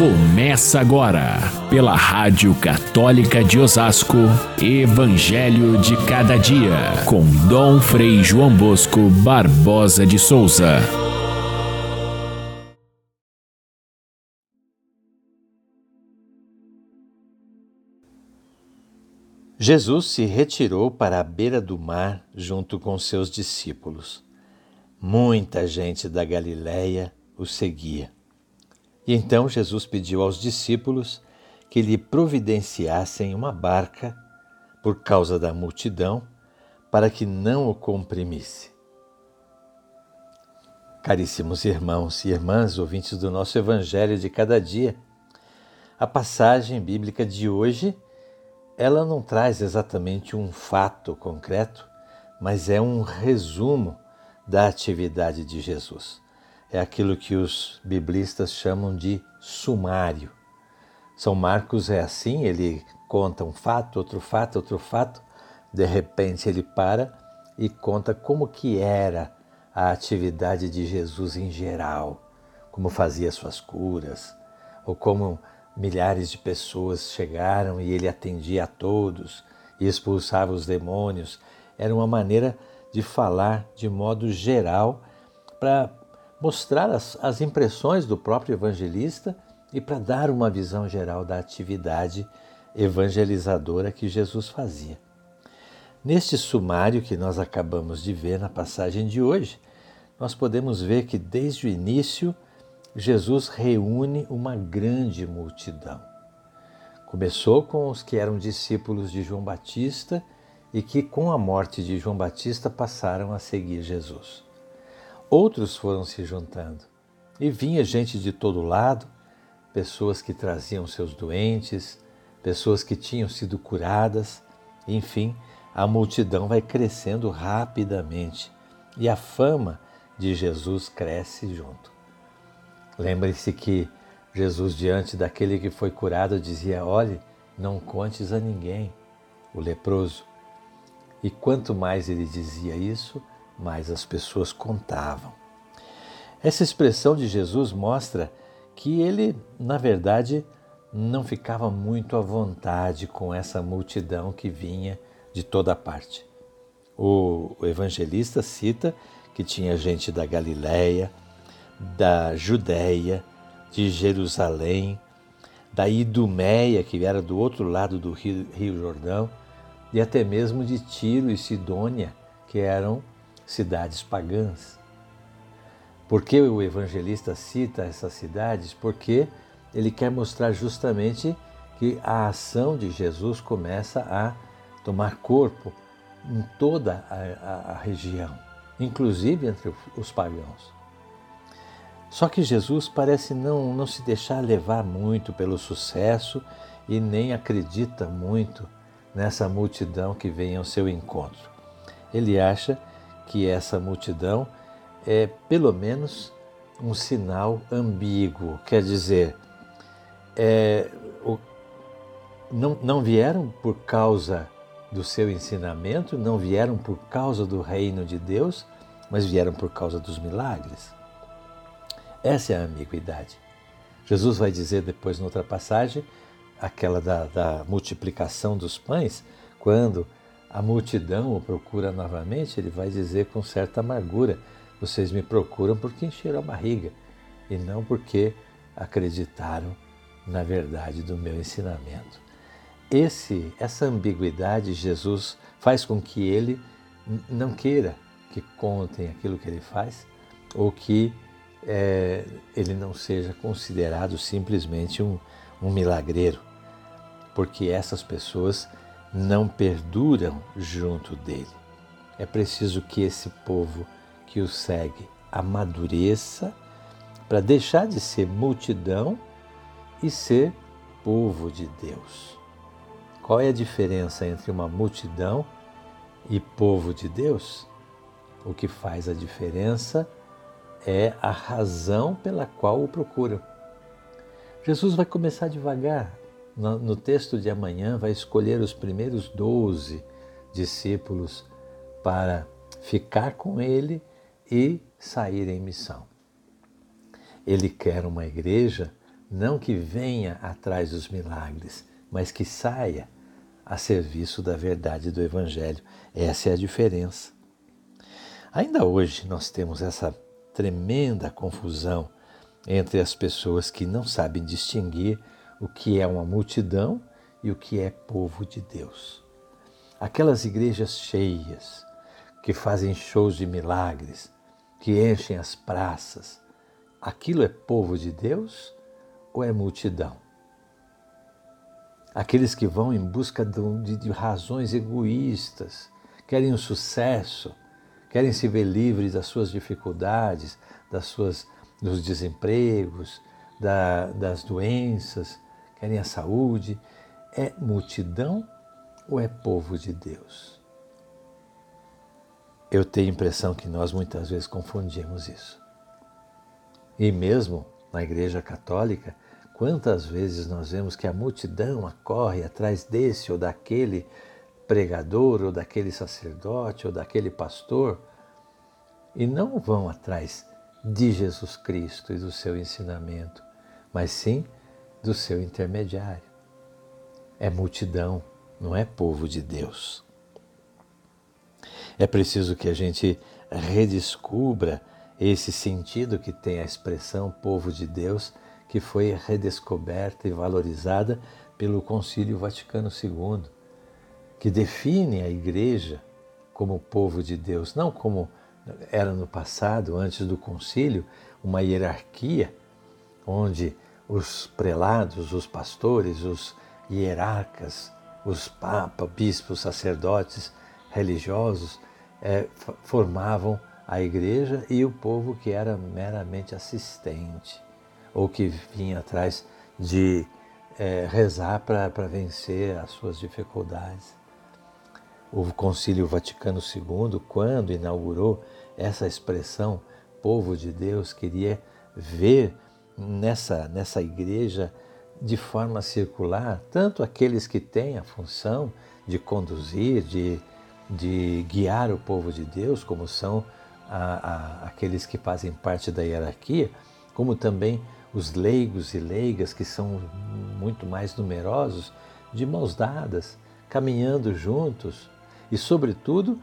Começa agora, pela Rádio Católica de Osasco, Evangelho de Cada Dia, com Dom Frei João Bosco Barbosa de Souza. Jesus se retirou para a beira do mar junto com seus discípulos. Muita gente da Galiléia o seguia. E então Jesus pediu aos discípulos que lhe providenciassem uma barca por causa da multidão, para que não o comprimisse. Caríssimos irmãos e irmãs, ouvintes do nosso Evangelho de cada dia, a passagem bíblica de hoje, ela não traz exatamente um fato concreto, mas é um resumo da atividade de Jesus é aquilo que os biblistas chamam de sumário. São Marcos é assim, ele conta um fato, outro fato, outro fato, de repente ele para e conta como que era a atividade de Jesus em geral, como fazia suas curas, ou como milhares de pessoas chegaram e ele atendia a todos e expulsava os demônios. Era uma maneira de falar de modo geral para mostrar as, as impressões do próprio evangelista e para dar uma visão geral da atividade evangelizadora que Jesus fazia. Neste sumário que nós acabamos de ver na passagem de hoje, nós podemos ver que desde o início Jesus reúne uma grande multidão. Começou com os que eram discípulos de João Batista e que, com a morte de João Batista, passaram a seguir Jesus. Outros foram se juntando e vinha gente de todo lado, pessoas que traziam seus doentes, pessoas que tinham sido curadas, enfim, a multidão vai crescendo rapidamente e a fama de Jesus cresce junto. Lembre-se que Jesus, diante daquele que foi curado, dizia: Olhe, não contes a ninguém, o leproso. E quanto mais ele dizia isso, mas as pessoas contavam. Essa expressão de Jesus mostra que ele, na verdade, não ficava muito à vontade com essa multidão que vinha de toda parte. O evangelista cita que tinha gente da Galiléia, da Judéia, de Jerusalém, da Idumeia, que era do outro lado do Rio, Jordão, e até mesmo de Tiro e Sidônia, que eram cidades pagãs. Por que o evangelista cita essas cidades? Porque ele quer mostrar justamente que a ação de Jesus começa a tomar corpo em toda a, a, a região, inclusive entre os pagãos. Só que Jesus parece não, não se deixar levar muito pelo sucesso e nem acredita muito nessa multidão que vem ao seu encontro. Ele acha que essa multidão é pelo menos um sinal ambíguo, quer dizer, é, o, não, não vieram por causa do seu ensinamento, não vieram por causa do reino de Deus, mas vieram por causa dos milagres. Essa é a ambiguidade. Jesus vai dizer depois, noutra passagem, aquela da, da multiplicação dos pães, quando a multidão o procura novamente, ele vai dizer com certa amargura: Vocês me procuram porque encheram a barriga e não porque acreditaram na verdade do meu ensinamento. Esse, essa ambiguidade, Jesus faz com que ele não queira que contem aquilo que ele faz ou que é, ele não seja considerado simplesmente um, um milagreiro, porque essas pessoas não perduram junto dele. É preciso que esse povo que o segue amadureça para deixar de ser multidão e ser povo de Deus. Qual é a diferença entre uma multidão e povo de Deus? O que faz a diferença é a razão pela qual o procuram. Jesus vai começar devagar, no, texto de amanhã, vai escolher os primeiros doze discípulos para ficar com ele e sair em missão. Ele quer uma igreja não que venha atrás dos milagres, mas que saia a serviço da verdade do Evangelho. Essa é a diferença. Ainda hoje nós temos essa tremenda confusão entre as pessoas que não sabem distinguir o que é uma multidão e o que é povo de Deus. Aquelas igrejas cheias, que fazem shows de milagres, que enchem as praças, aquilo é povo de Deus ou é multidão? Aqueles que vão em busca de, razões egoístas, querem o sucesso, querem se ver livres das suas dificuldades, das suas, dos desempregos, da, das doenças, querem a saúde. É multidão ou é povo de Deus? Eu tenho a impressão que nós muitas vezes confundimos isso. E mesmo na Igreja Católica, quantas vezes nós vemos que a multidão acorre atrás desse ou daquele pregador, ou daquele sacerdote, ou daquele pastor, e não vão atrás de Jesus Cristo e do seu ensinamento, mas sim do seu intermediário. É multidão, não é povo de Deus. É preciso que a gente redescubra esse sentido que tem a expressão povo de Deus, que foi redescoberta e valorizada pelo Concílio Vaticano II, que define a igreja como povo de Deus, não como era no passado, antes do concílio, uma hierarquia onde os prelados, os pastores, os hierarcas, os papas, bispos, sacerdotes religiosos é, formavam a igreja e o povo que era meramente assistente ou que vinha atrás de é, rezar para vencer as suas dificuldades. O Concílio Vaticano II, quando inaugurou essa expressão povo de Deus, queria ver nessa, nessa igreja de forma circular tanto aqueles que têm a função de conduzir, de de guiar o povo de Deus, como são a, a, aqueles que fazem parte da hierarquia, como também os leigos e leigas, que são muito mais numerosos, de mãos dadas, caminhando juntos e, sobretudo,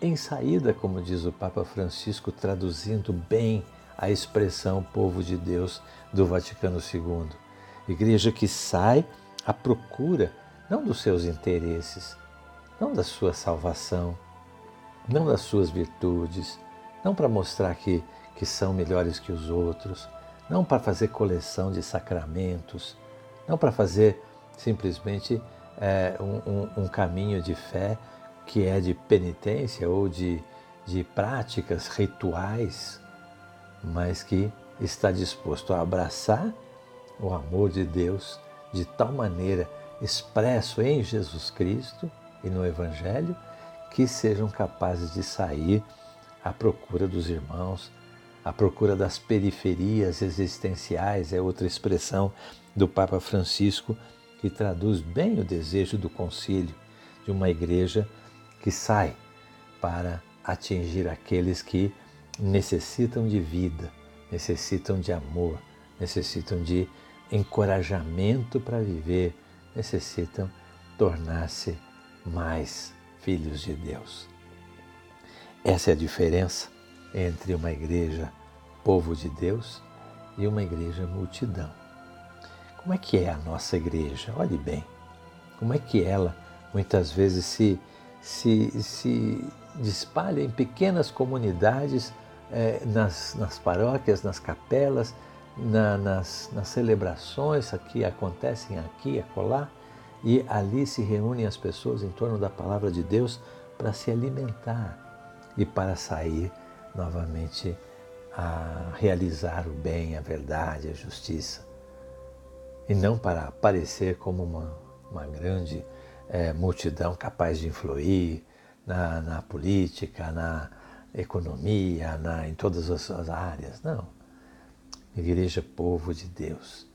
em saída, como diz o Papa Francisco, traduzindo bem a expressão povo de Deus do Vaticano II. Igreja que sai à procura não dos seus interesses, não da sua salvação, não das suas virtudes, não para mostrar que, que são melhores que os outros, não para fazer coleção de sacramentos, não para fazer simplesmente é, um, um, um, caminho de fé que é de penitência ou de, de práticas rituais, mas que está disposto a abraçar o amor de Deus de tal maneira expresso em Jesus Cristo e no Evangelho que sejam capazes de sair à procura dos irmãos, à procura das periferias existenciais, é outra expressão do Papa Francisco que traduz bem o desejo do concílio de uma igreja que sai para atingir aqueles que necessitam de vida, necessitam de amor, necessitam de encorajamento para viver, necessitam tornar-se mais filhos de Deus. Essa é a diferença entre uma igreja povo de Deus e uma igreja multidão. Como é que é a nossa igreja? Olhe bem, como é que ela muitas vezes se, se, se espalha em pequenas comunidades, eh, nas, nas paróquias, nas capelas, na, nas, nas celebrações que acontecem aqui e acolá, e ali se reúnem as pessoas em torno da palavra de Deus para se alimentar e para sair novamente a realizar o bem, a verdade, a justiça. E não para aparecer como uma, uma grande é, multidão capaz de influir na, na política, na economia, na, em todas as, as áreas. Não. Igreja, povo de Deus.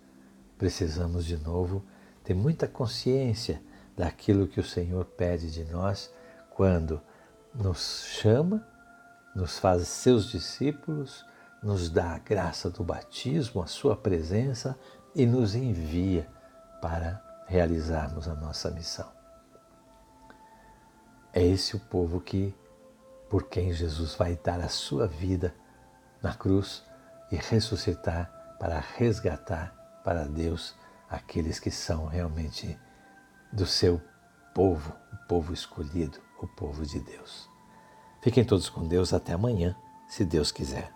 Precisamos de novo ter muita consciência daquilo que o Senhor pede de nós quando nos chama, nos faz seus discípulos, nos dá a graça do batismo, a sua presença, e nos envia para realizarmos a nossa missão. É esse o povo que, por quem Jesus vai dar a sua vida na cruz e ressuscitar para resgatar para Deus aqueles que são realmente do seu povo, o povo escolhido, o povo de Deus. Fiquem todos com Deus até amanhã, se Deus quiser.